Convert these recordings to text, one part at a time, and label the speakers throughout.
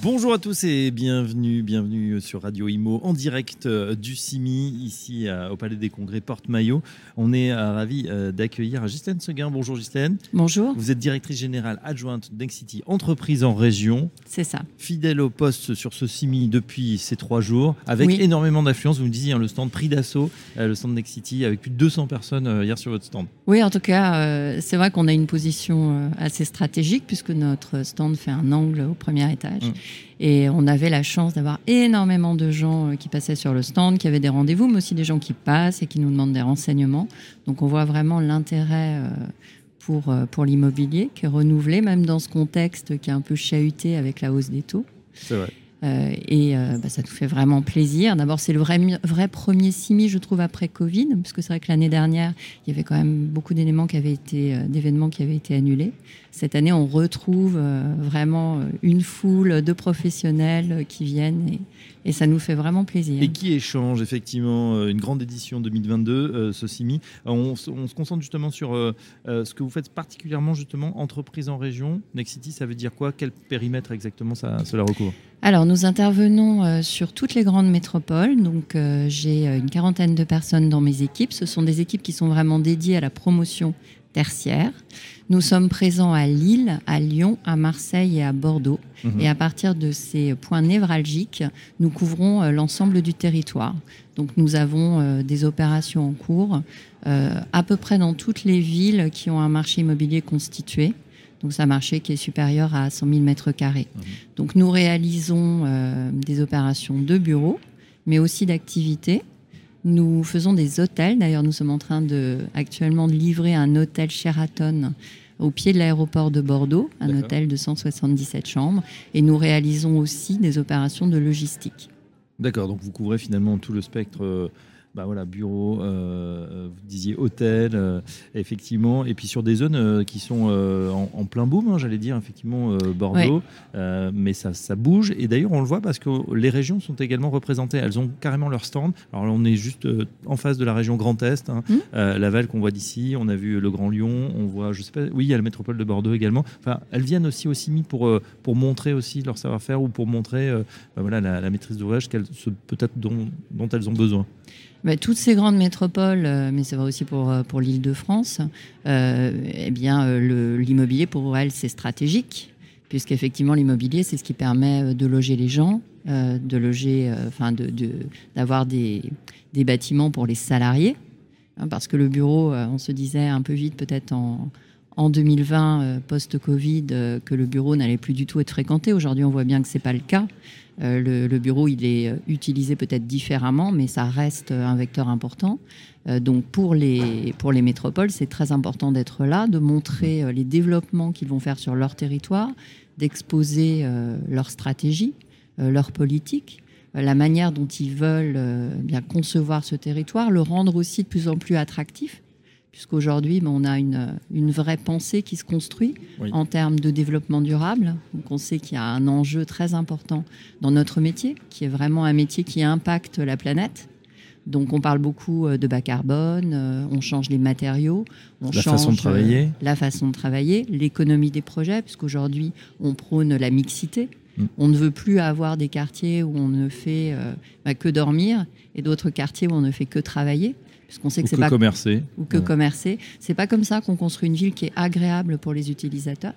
Speaker 1: Bonjour à tous et bienvenue, bienvenue sur Radio Imo en direct euh, du CIMI ici au Palais des Congrès Porte-Maillot. On est euh, ravi euh, d'accueillir Ghislaine Seguin. Bonjour Ghislaine.
Speaker 2: Bonjour.
Speaker 1: Vous êtes directrice générale adjointe d'Excity Entreprise en région.
Speaker 2: C'est ça.
Speaker 1: Fidèle au poste sur ce CIMI depuis ces trois jours avec énormément d'affluence. Vous me disiez hein, le stand prix d'assaut, le stand d'Excity avec plus de 200 personnes hier sur votre stand.
Speaker 2: Oui, en tout cas, c'est vrai qu'on a une position assez stratégique puisque notre stand fait un angle au premier étage. Mmh. Et on avait la chance d'avoir énormément de gens euh, qui passaient sur le stand, qui avaient des rendez-vous, mais aussi des gens qui passent et qui nous demandent des renseignements. Donc on voit vraiment l'intérêt euh, pour, euh, pour l'immobilier qui est renouvelé, même dans ce contexte qui est un peu chahuté avec la hausse des taux.
Speaker 1: C'est vrai.
Speaker 2: Euh, et euh, bah, ça nous fait vraiment plaisir. D'abord, c'est le vrai, vrai premier CIMI, je trouve, après Covid, parce que c'est vrai que l'année dernière, il y avait quand même beaucoup d'éléments qui avaient été, euh, d'événements qui avaient été annulés. Cette année, on retrouve vraiment une foule de professionnels qui viennent et, et ça nous fait vraiment plaisir.
Speaker 1: Et qui échange effectivement euh, une grande édition 2022, euh, ce CIMI. On, se concentre justement sur euh, ce que vous faites particulièrement justement entreprise en région. Nexity, ça veut dire quoi? Quel périmètre exactement ça, cela recouvre?
Speaker 2: Alors, nous intervenons sur toutes les grandes métropoles. Donc, j'ai une quarantaine de personnes dans mes équipes. Ce sont des équipes qui sont vraiment dédiées à la promotion tertiaire. Nous sommes présents à Lille, à Lyon, à Marseille et à Bordeaux. Mhm. Et à partir de ces points névralgiques, nous couvrons euh, l'ensemble du territoire. Donc nous avons euh, des opérations en cours euh, à peu près dans toutes les villes qui ont un marché immobilier constitué. Donc c'est un marché qui est supérieur à 100 000 mètres carrés. Mhm. Donc nous réalisons des opérations de bureaux, mais aussi d'activités nous faisons des hôtels. D'ailleurs, nous sommes en train de, actuellement de livrer un hôtel Sheraton au pied de l'aéroport de Bordeaux, un hôtel de 177 chambres. Et nous réalisons aussi des opérations de logistique.
Speaker 1: D'accord, donc vous couvrez finalement tout le spectre euh, bah voilà, bureau, euh, euh, vous disiez hôtel, euh, effectivement, et puis sur des zones qui sont en, plein boom, hein, j'allais dire, effectivement, Bordeaux, mais ça, ça bouge, et d'ailleurs on le voit parce que les régions sont également représentées, elles ont carrément leur stand. Alors là, on est juste en face de la région Grand Est, hein, mmh. Laval qu'on voit d'ici, on a vu le Grand Lyon, on voit, je sais pas, oui, il y a la métropole de Bordeaux également. Enfin, elles viennent aussi au CIMI pour, pour montrer aussi leur savoir-faire ou pour montrer bah voilà, la, maîtrise d'ouvrage peut-être dont, dont elles ont besoin.
Speaker 2: Bah, toutes ces grandes métropoles, euh, mais c'est vrai aussi pour, euh, pour l'île de France, euh, eh bien, l'immobilier pour elles, c'est stratégique, puisqu'effectivement, l'immobilier, c'est ce qui permet de loger les gens, de loger, enfin, d'avoir de, des, des, bâtiments pour les salariés, hein, parce que le bureau, on se disait un peu vite, peut-être en, en 2020, post-Covid, que le bureau n'allait plus du tout être fréquenté. Aujourd'hui, on voit bien que ce n'est pas le cas. Euh, le, bureau, il est euh, utilisé peut-être différemment, mais ça reste un vecteur important. Euh, donc pour les, pour les métropoles, c'est très important d'être là, de montrer les développements qu'ils vont faire sur leur territoire, d'exposer leur stratégie, leur politique la manière dont ils veulent concevoir ce territoire, le rendre aussi de plus en plus attractif puisqu'aujourd'hui, ben, on a une, une, vraie pensée qui se construit en termes de développement durable. Donc on sait qu'il y a un enjeu très important dans notre métier, qui est vraiment un métier qui impacte la planète. Donc on parle beaucoup euh, de bas carbone, euh, on change les matériaux, on
Speaker 1: la
Speaker 2: change
Speaker 1: façon de travailler.
Speaker 2: Euh, la façon de travailler, l'économie des projets, puisqu'aujourd'hui on prône la mixité. Mm. On ne veut plus avoir des quartiers où on ne fait bah, que dormir et d'autres quartiers où on ne fait que travailler
Speaker 1: puisqu'on sait que c'est pas commercer
Speaker 2: ou que commercer. C'est pas comme ça qu'on construit une ville qui est agréable pour les utilisateurs.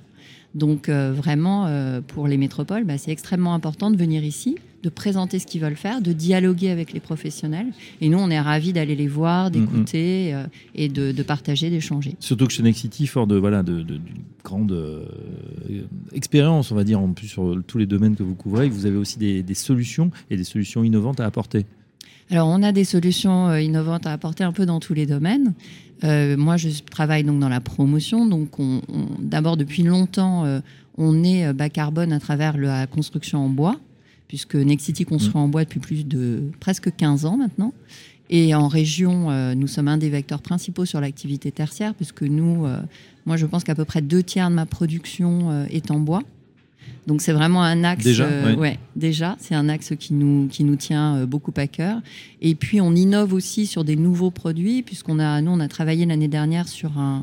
Speaker 2: Donc euh, vraiment, euh, pour les métropoles, bah, c'est extrêmement important de venir ici, de présenter ce qu'ils veulent faire, de dialoguer avec les professionnels. Et nous, on est ravis d'aller les voir, mm. d'écouter euh, et de, partager, d'échanger.
Speaker 1: Surtout que chez Nexity, fort de voilà de, grande expérience, on va dire, en plus sur tous les domaines que vous couvrez, vous avez aussi des solutions et des solutions innovantes à apporter.
Speaker 2: Alors, on a des solutions euh, innovantes à apporter un peu dans tous les domaines. Euh, moi, je travaille donc dans la promotion. Donc, on, d'abord, depuis longtemps, euh, on est bas carbone à travers la construction en bois, puisque Nexity construit mmh. en bois depuis plus de presque 15 ans maintenant. Et en région, nous sommes un des vecteurs principaux sur l'activité tertiaire, puisque nous, moi, je pense qu'à peu près deux tiers de ma production est en bois. Donc c'est vraiment un axe.
Speaker 1: Déjà,
Speaker 2: euh,
Speaker 1: ouais.
Speaker 2: ouais, déjà, c'est un axe qui nous qui nous tient euh, beaucoup à cœur. Et puis on innove aussi sur des nouveaux produits, puisqu'on a nous on a travaillé l'année dernière sur un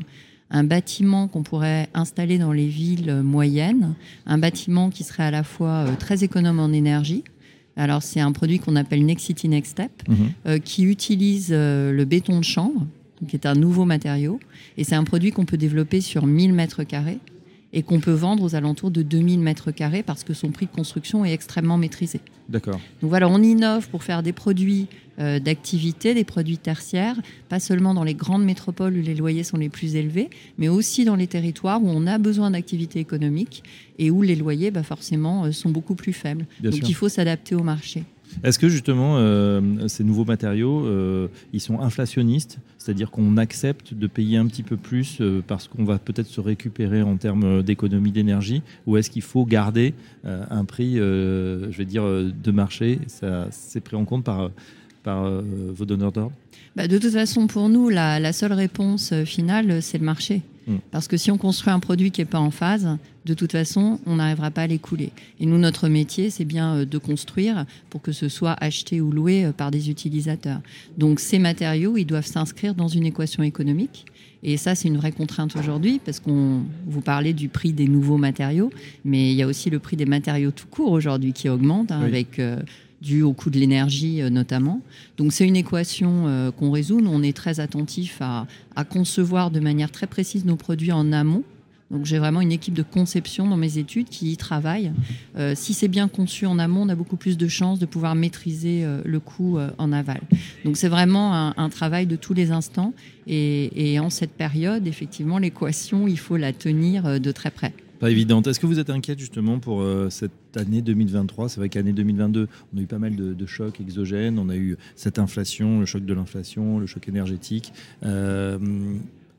Speaker 2: un bâtiment qu'on pourrait installer dans les villes euh, moyennes, un bâtiment qui serait à la fois très économe en énergie. Alors c'est un produit qu'on appelle Nexity Next Step,
Speaker 1: Mhm.
Speaker 2: euh, qui utilise euh, le béton de chambre, qui est un nouveau matériau, et c'est un produit qu'on peut développer sur 1000 mètres carrés et qu'on peut vendre aux alentours de 2000 mètres carrés parce que son prix de construction est extrêmement maîtrisé.
Speaker 1: D'accord.
Speaker 2: Donc voilà, on innove pour faire des produits euh, d'activité, des produits tertiaires, pas seulement dans les grandes métropoles où les loyers sont les plus élevés, mais aussi dans les territoires où on a besoin d'activité économique et où les loyers, bah, forcément, euh, sont beaucoup plus faibles.
Speaker 1: Bien
Speaker 2: Donc
Speaker 1: sûr.
Speaker 2: il faut s'adapter au marché.
Speaker 1: Est-ce que justement euh, ces nouveaux matériaux, euh, ils sont inflationnistes, c'est-à-dire qu'on accepte de payer un petit peu plus euh, parce qu'on va peut-être se récupérer en termes d'économie d'énergie, ou est-ce qu'il faut garder un prix, je vais dire, de marché? Ça, c'est pris en compte par par vos donneurs d'ordre?
Speaker 2: Bah, de toute façon, pour nous, la, seule réponse finale, c'est le marché.
Speaker 1: Mm.
Speaker 2: Parce que si on construit un produit qui n'est pas en phase, de toute façon, on n'arrivera pas à l'écouler. Et nous, notre métier, c'est bien euh, de construire pour que ce soit acheté ou loué euh, par des utilisateurs. Donc ces matériaux, ils doivent s'inscrire dans une équation économique. Et ça, c'est une vraie contrainte aujourd'hui, parce qu'on vous parlez du prix des nouveaux matériaux, mais il y a aussi le prix des matériaux tout court aujourd'hui qui augmente, hein,
Speaker 1: Oui.
Speaker 2: avec euh, dû au coût de l'énergie euh, notamment. Donc c'est une équation euh, qu'on résout. On est très attentif à, concevoir de manière très précise nos produits en amont. Donc j'ai vraiment une équipe de conception dans mes études qui y travaille. Euh, si c'est bien conçu en amont, on a beaucoup plus de chances de pouvoir maîtriser le coût en aval. Donc c'est vraiment un, travail de tous les instants. Et, en cette période, effectivement, l'équation, il faut la tenir de très près.
Speaker 1: Pas évidente. Est-ce que vous êtes inquiète justement pour euh, cette année 2023 C'est vrai qu'année 2022, on a eu pas mal de, chocs exogènes. On a eu cette inflation, le choc de l'inflation, le choc énergétique. Euh,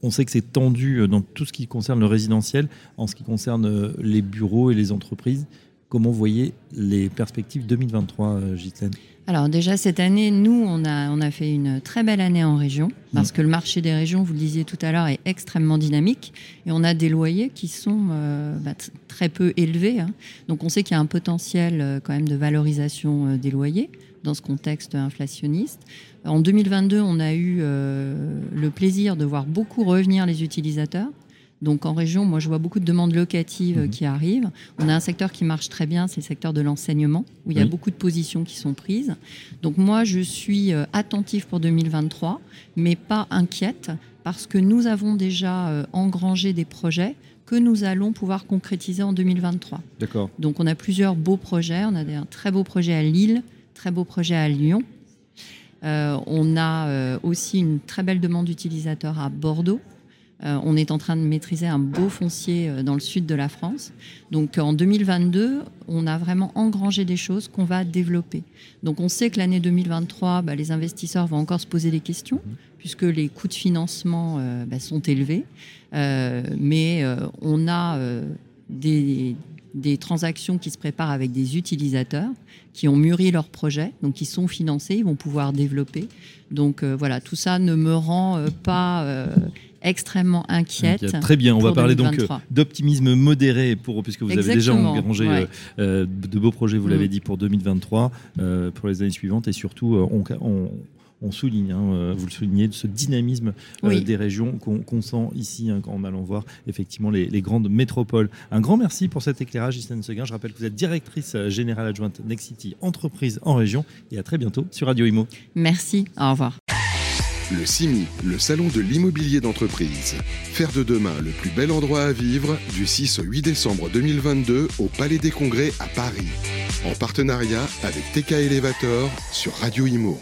Speaker 1: on sait que c'est tendu dans tout ce qui concerne le résidentiel. En ce qui concerne euh, les bureaux et les entreprises, comment vous voyez les perspectives 2023, euh, Ghislaine?
Speaker 2: Alors déjà cette année, nous, on a, on a fait une très belle année en région, parce que le marché des régions, vous le disiez tout à l'heure, est extrêmement dynamique, et on a des loyers qui sont euh, bah, très peu élevés. hein. Donc on sait qu'il y a un potentiel euh, quand même de valorisation euh, des loyers dans ce contexte inflationniste. En 2022, on a eu le plaisir de voir beaucoup revenir les utilisateurs. Donc en région, moi je vois beaucoup de demandes locatives euh,
Speaker 1: Mhm.
Speaker 2: qui arrivent. On a un secteur qui marche très bien, c'est le secteur de l'enseignement, où il y a
Speaker 1: Oui.
Speaker 2: beaucoup de positions qui sont prises. Donc moi je suis euh, attentive pour 2023, mais pas inquiète, parce que nous avons déjà euh, engrangé des projets que nous allons pouvoir concrétiser en 2023.
Speaker 1: D'accord.
Speaker 2: Donc on a plusieurs beaux projets. On a un très beau projet à Lille, très beau projet à Lyon. Euh, on a euh, aussi une très belle demande d'utilisateurs à Bordeaux. Euh, on est en train de maîtriser un beau foncier euh, dans le sud de la France. Donc en 2022, on a vraiment engrangé des choses qu'on va développer. Donc on sait que l'année 2023, bah, les investisseurs vont encore se poser des questions puisque les coûts de financement euh, bah, sont élevés. Euh, mais on a des, des transactions qui se préparent avec des utilisateurs qui ont mûri leur projet, donc qui sont financés, ils vont pouvoir développer. Donc euh, voilà, tout ça ne me rend euh, pas euh, extrêmement inquiète.
Speaker 1: Très bien, on va parler donc
Speaker 2: 2023.
Speaker 1: d'optimisme modéré pour puisque vous avez déjà engrangé
Speaker 2: ouais.
Speaker 1: de beaux projets, vous
Speaker 2: Mm.
Speaker 1: l'avez dit pour 2023, euh, pour les années suivantes et surtout on, on- on souligne, hein, euh, vous le soulignez, ce dynamisme euh,
Speaker 2: Oui.
Speaker 1: des régions qu'on sent ici hein, en allant voir effectivement les, les grandes métropoles. Un grand merci pour cet éclairage, Isabelle Seguin. Je rappelle que vous êtes directrice euh, générale adjointe Nexity Entreprise en région et à très bientôt sur Radio Imo.
Speaker 2: Merci, au revoir.
Speaker 3: Le CIMI, le salon de l'immobilier d'entreprise. Faire de demain le plus bel endroit à vivre du 6 au 8 décembre 2022 au Palais des Congrès à Paris. En partenariat avec TK Elevator sur Radio Imo.